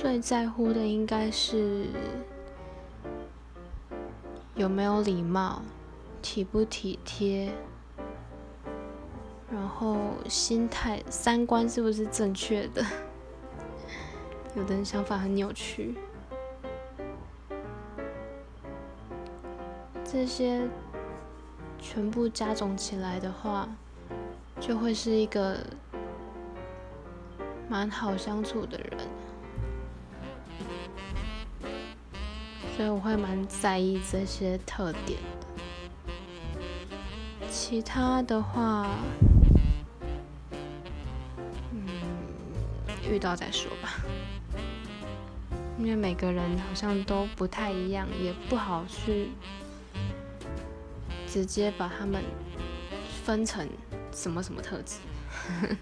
最在乎的应该是有没有礼貌、体不体贴，然后心态、三观是不是正确的？有的人想法很扭曲，这些全部加总起来的话，就会是一个蛮好相处的人。所以我会蛮在意这些特点的。其他的话，嗯，遇到再说吧。因为每个人好像都不太一样，也不好去直接把他们分成什么什么特质。